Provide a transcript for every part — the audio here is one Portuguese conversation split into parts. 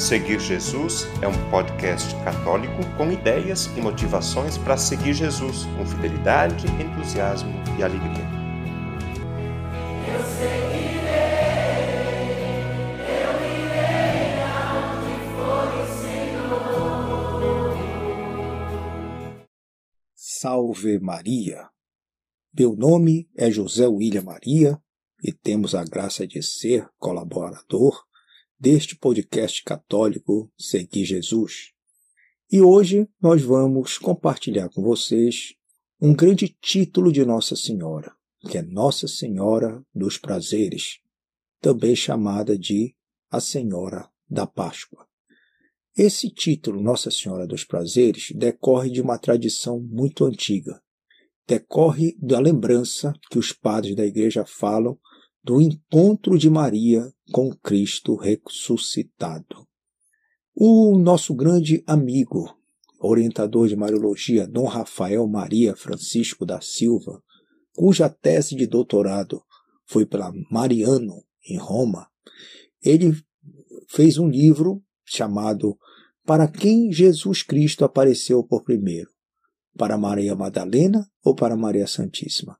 Seguir Jesus é um podcast católico com ideias e motivações para seguir Jesus com fidelidade, entusiasmo e alegria. Eu seguirei, eu irei for o Senhor. Salve Maria! Meu nome é José William Maria e temos a graça de ser colaborador deste podcast católico Seguir Jesus. E hoje nós vamos compartilhar com vocês um grande título de Nossa Senhora, que é Nossa Senhora dos Prazeres, também chamada de a Senhora da Páscoa. Esse título, Nossa Senhora dos Prazeres, decorre de uma tradição muito antiga. Decorre da lembrança que os padres da igreja falam do encontro de Maria com Cristo ressuscitado. O nosso grande amigo, orientador de Mariologia, Dom Rafael Maria Francisco da Silva, cuja tese de doutorado foi pela Mariano, em Roma, ele fez um livro chamado Para quem Jesus Cristo apareceu por primeiro? Para Maria Madalena ou para Maria Santíssima?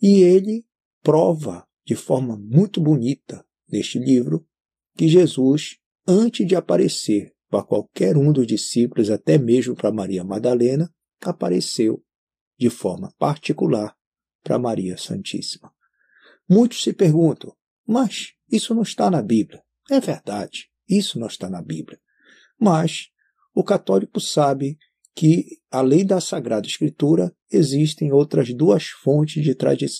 E ele prova de forma muito bonita neste livro que Jesus, antes de aparecer para qualquer um dos discípulos, até mesmo para Maria Madalena, apareceu de forma particular para Maria Santíssima. Muitos se perguntam, mas isso não está na Bíblia. É verdade, isso não está na Bíblia. Mas o católico sabe que, além da Sagrada Escritura, existem outras duas fontes de,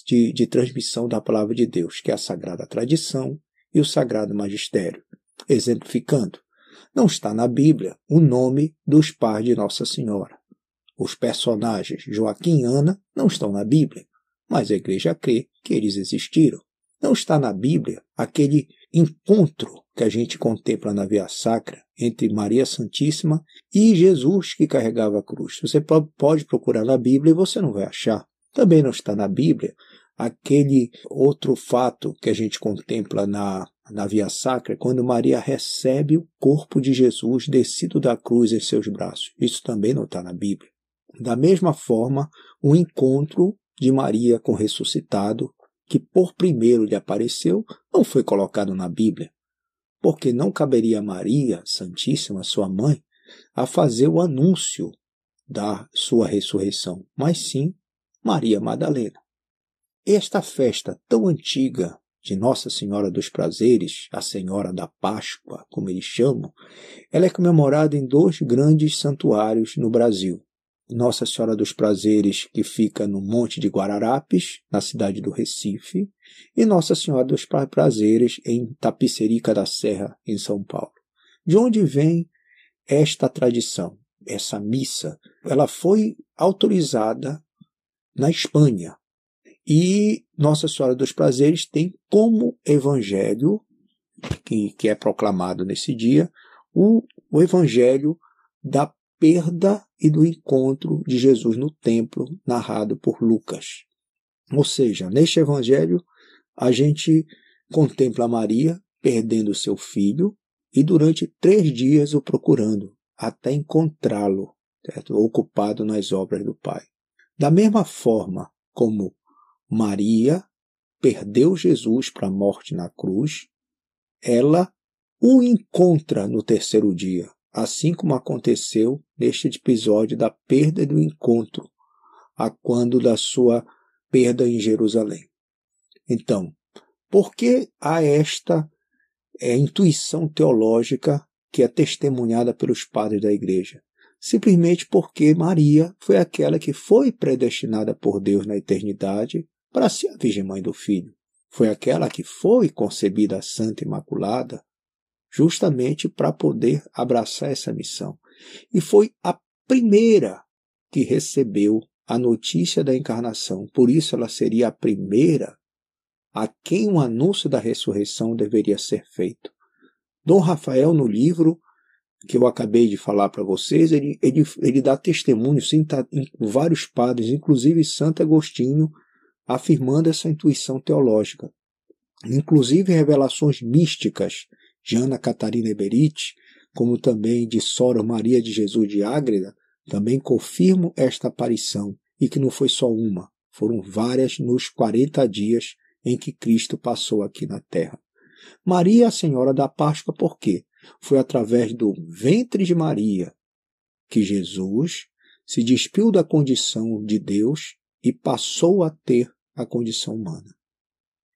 de, de, transmissão da palavra de Deus, que é a Sagrada Tradição e o Sagrado Magistério. Exemplificando, não está na Bíblia o nome dos pais de Nossa Senhora. Os personagens Joaquim e Ana não estão na Bíblia, mas a igreja crê que eles existiram. Não está na Bíblia aquele encontro que a gente contempla na Via Sacra entre Maria Santíssima e Jesus que carregava a cruz. Você pode procurar na Bíblia e você não vai achar. Também não está na Bíblia aquele outro fato que a gente contempla na, na Via Sacra, quando Maria recebe o corpo de Jesus descido da cruz em seus braços. Isso também não está na Bíblia. Da mesma forma, o encontro de Maria com o ressuscitado, que por primeiro lhe apareceu, não foi colocado na Bíblia porque não caberia a Maria Santíssima, sua mãe, a fazer o anúncio da sua ressurreição, mas sim Maria Madalena. Esta festa tão antiga de Nossa Senhora dos Prazeres, a Senhora da Páscoa, como eles chamam, ela é comemorada em dois grandes santuários no Brasil. Nossa Senhora dos Prazeres, que fica no Monte de Guararapes, na cidade do Recife, e Nossa Senhora dos Prazeres, em Tapicerica da Serra, em São Paulo. De onde vem esta tradição, essa missa? Ela foi autorizada na Espanha. E Nossa Senhora dos Prazeres tem como evangelho, que, que é proclamado nesse dia, o, o evangelho da perda e do encontro de Jesus no templo, narrado por Lucas. Ou seja, neste evangelho, a gente contempla Maria perdendo seu filho e durante três dias o procurando, até encontrá-lo, ocupado nas obras do Pai. Da mesma forma como Maria perdeu Jesus para a morte na cruz, ela o encontra no terceiro dia, assim como aconteceu neste episódio da perda do encontro, a quando da sua perda em Jerusalém. Então, por que há esta é, intuição teológica que é testemunhada pelos padres da igreja? Simplesmente porque Maria foi aquela que foi predestinada por Deus na eternidade para ser a Virgem Mãe do Filho. Foi aquela que foi concebida Santa Imaculada justamente para poder abraçar essa missão. E foi a primeira que recebeu a notícia da encarnação, por isso ela seria a primeira a quem o anúncio da ressurreição deveria ser feito. Dom Rafael, no livro que eu acabei de falar para vocês, ele, ele, ele dá testemunho, sim, tá, em vários padres, inclusive Santo Agostinho, afirmando essa intuição teológica. Inclusive revelações místicas Jana Catarina Eberich como também de Sora Maria de Jesus de Ágreda, também confirmam esta aparição e que não foi só uma, foram várias nos 40 dias em que Cristo passou aqui na terra. Maria, a Senhora da Páscoa, por quê? Foi através do ventre de Maria que Jesus se despiu da condição de Deus e passou a ter a condição humana.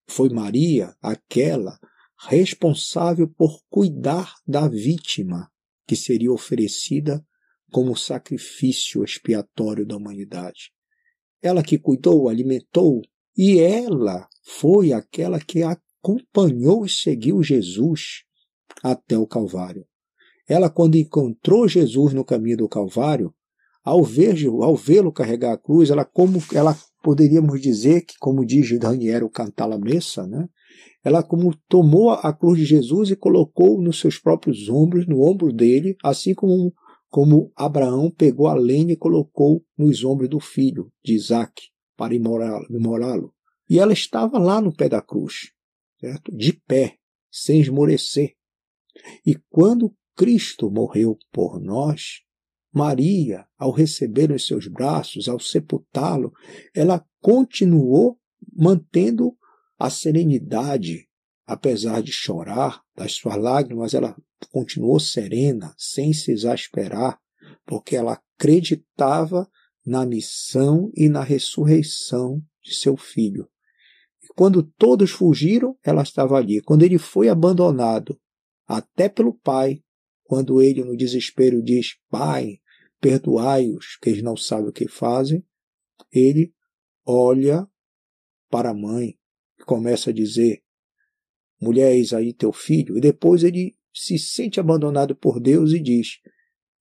Foi Maria aquela responsável por cuidar da vítima que seria oferecida como sacrifício expiatório da humanidade. Ela que cuidou, alimentou, e ela foi aquela que acompanhou e seguiu Jesus até o Calvário. Ela, quando encontrou Jesus no caminho do Calvário, ao ver ao vê-lo carregar a cruz, ela como ela poderíamos dizer que, como diz Daniel cantar a messa, né? Ela como tomou a cruz de Jesus e colocou nos seus próprios ombros, no ombro dele, assim como como Abraão pegou a lenha e colocou nos ombros do filho de Isaac para imorá-lo. E ela estava lá no pé da cruz, certo? de pé, sem esmorecer. E quando Cristo morreu por nós, Maria, ao receber em seus braços, ao sepultá-lo, ela continuou mantendo a serenidade, apesar de chorar, das suas lágrimas, ela continuou serena, sem se exasperar, porque ela acreditava na missão e na ressurreição de seu filho. E quando todos fugiram, ela estava ali. Quando ele foi abandonado, até pelo pai, quando ele no desespero diz: Pai, perdoai-os, que eles não sabem o que fazem, ele olha para a mãe começa a dizer: Mulher, eis aí teu filho. E depois ele se sente abandonado por Deus e diz: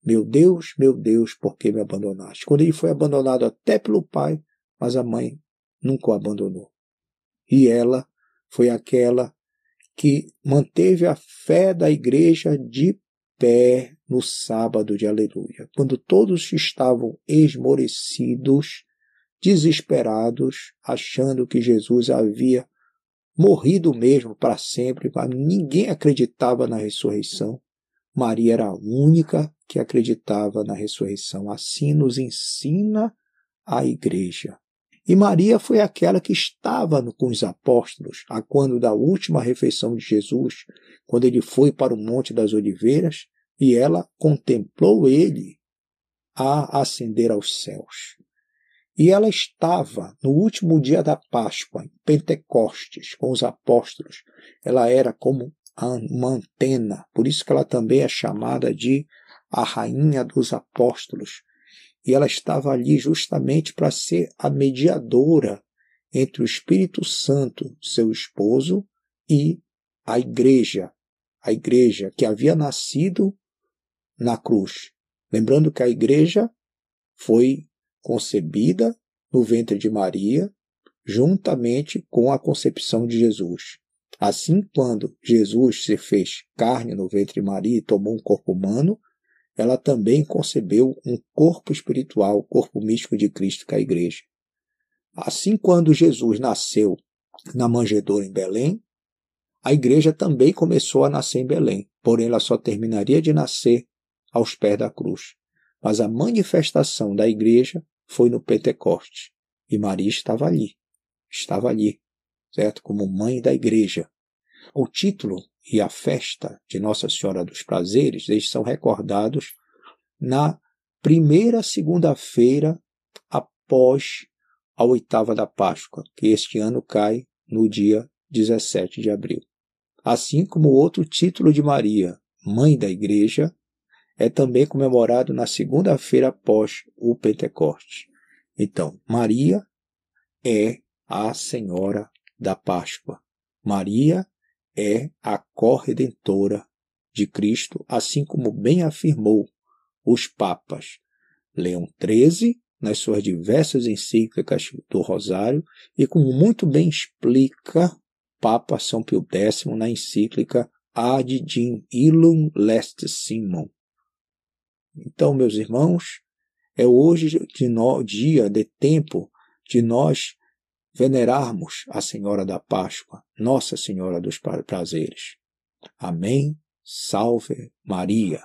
Meu Deus, meu Deus, por que me abandonaste? Quando ele foi abandonado até pelo pai, mas a mãe nunca o abandonou. E ela foi aquela que manteve a fé da igreja de pé no sábado de aleluia, quando todos estavam esmorecidos, desesperados, achando que Jesus havia morrido mesmo para sempre, ninguém acreditava na ressurreição. Maria era a única que acreditava na ressurreição. Assim nos ensina a igreja. E Maria foi aquela que estava com os apóstolos, a quando da última refeição de Jesus, quando ele foi para o Monte das Oliveiras, e ela contemplou ele a ascender aos céus. E ela estava no último dia da Páscoa, em Pentecostes, com os apóstolos. Ela era como uma antena, por isso que ela também é chamada de a rainha dos apóstolos. E ela estava ali justamente para ser a mediadora entre o Espírito Santo, seu esposo, e a igreja, a igreja que havia nascido na cruz. Lembrando que a igreja foi concebida no ventre de Maria, juntamente com a concepção de Jesus. Assim, quando Jesus se fez carne no ventre de Maria e tomou um corpo humano, ela também concebeu um corpo espiritual, corpo místico de Cristo, que é a igreja. Assim, quando Jesus nasceu na manjedoura em Belém, a igreja também começou a nascer em Belém, porém ela só terminaria de nascer aos pés da cruz. Mas a manifestação da igreja foi no Pentecoste. E Maria estava ali. Estava ali, certo? Como mãe da igreja. O título e a festa de Nossa Senhora dos Prazeres, eles são recordados na primeira segunda-feira após a oitava da Páscoa, que este ano cai no dia 17 de abril. Assim como outro título de Maria, Mãe da Igreja, é também comemorado na segunda-feira após o Pentecoste. Então, Maria é a Senhora da Páscoa. Maria é a corredentora de Cristo, assim como bem afirmou os papas Leão XIII nas suas diversas encíclicas do Rosário e como muito bem explica Papa São Pio X na encíclica Ad Dim Illum Lest Simon, então, meus irmãos, é hoje de no, dia, de tempo, de nós venerarmos a Senhora da Páscoa, Nossa Senhora dos Prazeres. Amém, Salve Maria!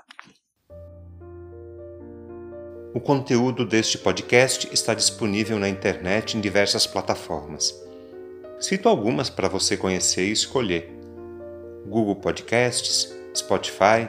O conteúdo deste podcast está disponível na internet em diversas plataformas. Cito algumas para você conhecer e escolher: Google Podcasts, Spotify,